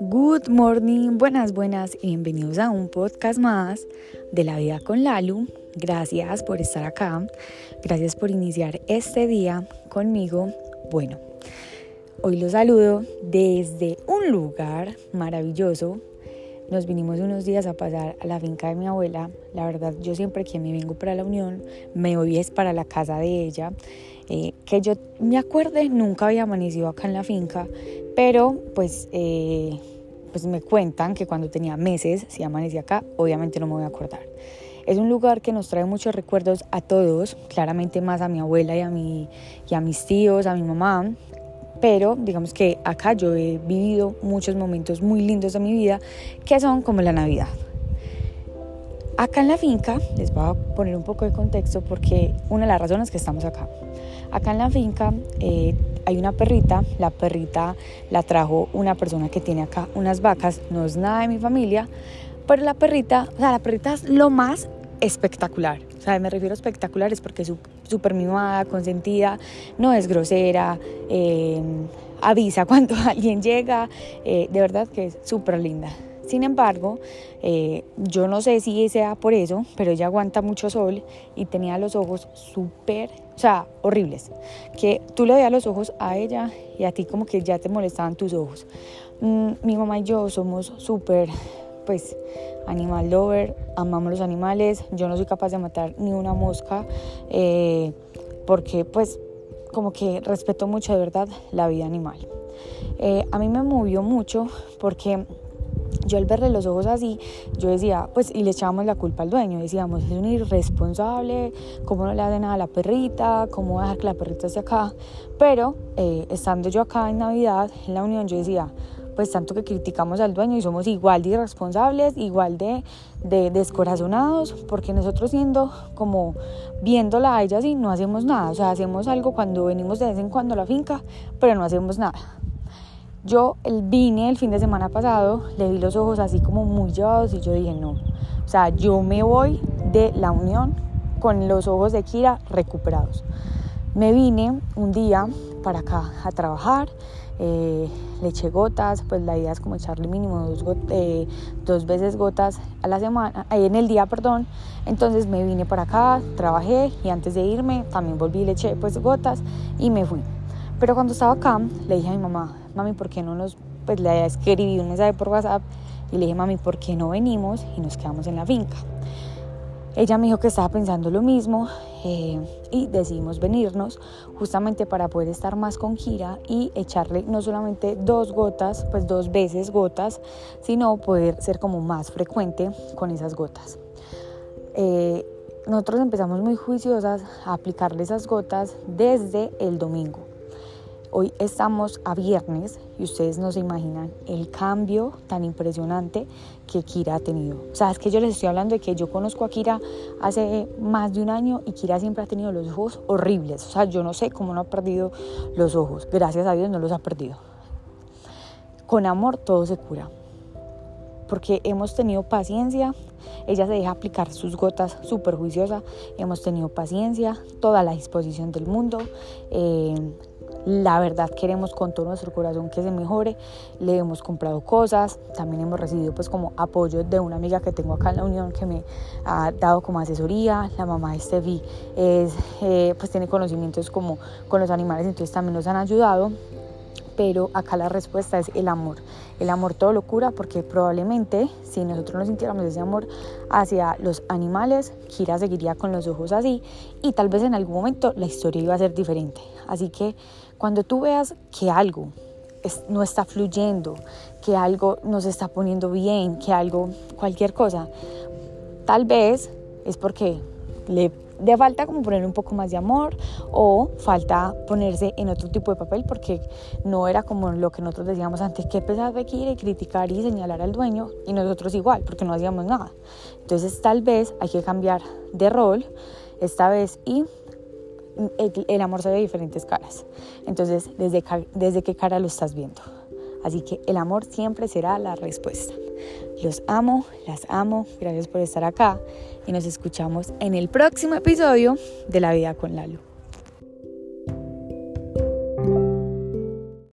Good morning, buenas, buenas y bienvenidos a un podcast más de la vida con Lalu. Gracias por estar acá, gracias por iniciar este día conmigo. Bueno, hoy los saludo desde un lugar maravilloso nos vinimos unos días a pasar a la finca de mi abuela. La verdad, yo siempre que me vengo para la Unión, me voy es para la casa de ella. Eh, que yo me acuerde, nunca había amanecido acá en la finca, pero pues, eh, pues me cuentan que cuando tenía meses, si amanecí acá, obviamente no me voy a acordar. Es un lugar que nos trae muchos recuerdos a todos, claramente más a mi abuela y a, mi, y a mis tíos, a mi mamá, pero digamos que acá yo he vivido muchos momentos muy lindos de mi vida que son como la Navidad. Acá en la finca, les voy a poner un poco de contexto porque una de las razones que estamos acá. Acá en la finca eh, hay una perrita, la perrita la trajo una persona que tiene acá unas vacas, no es nada de mi familia, pero la perrita, o sea, la perrita es lo más espectacular. O sea, me refiero a espectacular es porque es súper mimada, consentida, no es grosera, eh, avisa cuando alguien llega, eh, de verdad que es súper linda. Sin embargo, eh, yo no sé si sea por eso, pero ella aguanta mucho sol y tenía los ojos súper, o sea, horribles. Que tú le veías los ojos a ella y a ti como que ya te molestaban tus ojos. Mm, mi mamá y yo somos súper pues animal lover, amamos los animales, yo no soy capaz de matar ni una mosca eh, porque pues como que respeto mucho de verdad la vida animal. Eh, a mí me movió mucho porque yo al verle los ojos así, yo decía, pues, y le echábamos la culpa al dueño, decíamos, es un irresponsable, ¿cómo no le hace nada a la perrita? ¿Cómo va a dejar que la perrita esté acá? Pero eh, estando yo acá en Navidad, en la Unión, yo decía, pues tanto que criticamos al dueño y somos igual de irresponsables, igual de, descorazonados, porque nosotros siendo como viéndola a ella así no hacemos nada, o sea, hacemos algo cuando venimos de vez en cuando a la finca, pero no hacemos nada. Yo el vine el fin de semana pasado, le vi los ojos así como muy llevados y yo dije, no, o sea, yo me voy de la unión con los ojos de Kira recuperados. Me vine un día para acá a trabajar, eh, le eché gotas, pues la idea es como echarle mínimo dos, eh, dos veces gotas a la semana, eh, en el día, perdón. Entonces me vine para acá, trabajé y antes de irme también volví y le eché pues gotas y me fui. Pero cuando estaba acá, le dije a mi mamá, mami, ¿por qué no nos, pues le escribí un mensaje por WhatsApp y le dije, mami, ¿por qué no venimos y nos quedamos en la finca? Ella me dijo que estaba pensando lo mismo eh, y decidimos venirnos justamente para poder estar más con gira y echarle no solamente dos gotas, pues dos veces gotas, sino poder ser como más frecuente con esas gotas. Eh, nosotros empezamos muy juiciosas a aplicarle esas gotas desde el domingo. Hoy estamos a viernes y ustedes no se imaginan el cambio tan impresionante que Kira ha tenido. O sea, es que yo les estoy hablando de que yo conozco a Kira hace más de un año y Kira siempre ha tenido los ojos horribles. O sea, yo no sé cómo no ha perdido los ojos. Gracias a Dios no los ha perdido. Con amor todo se cura. Porque hemos tenido paciencia, ella se deja aplicar sus gotas súper juiciosa, hemos tenido paciencia, toda la disposición del mundo. Eh, la verdad queremos con todo nuestro corazón que se mejore. Le hemos comprado cosas, también hemos recibido pues como apoyo de una amiga que tengo acá en la Unión que me ha dado como asesoría. La mamá de Steffi es, eh, pues tiene conocimientos como con los animales, entonces también nos han ayudado pero acá la respuesta es el amor. El amor todo lo cura porque probablemente si nosotros no sintiéramos ese amor hacia los animales, Kira seguiría con los ojos así y tal vez en algún momento la historia iba a ser diferente. Así que cuando tú veas que algo no está fluyendo, que algo no se está poniendo bien, que algo, cualquier cosa, tal vez es porque le de falta como poner un poco más de amor o falta ponerse en otro tipo de papel porque no era como lo que nosotros decíamos antes, que pesar de ir y criticar y señalar al dueño y nosotros igual porque no hacíamos nada. Entonces tal vez hay que cambiar de rol esta vez y el, amor se ve de diferentes caras. Entonces, ¿desde, ¿desde qué cara lo estás viendo? Así que el amor siempre será la respuesta. Los amo, las amo, gracias por estar acá y nos escuchamos en el próximo episodio de La Vida con Lalo.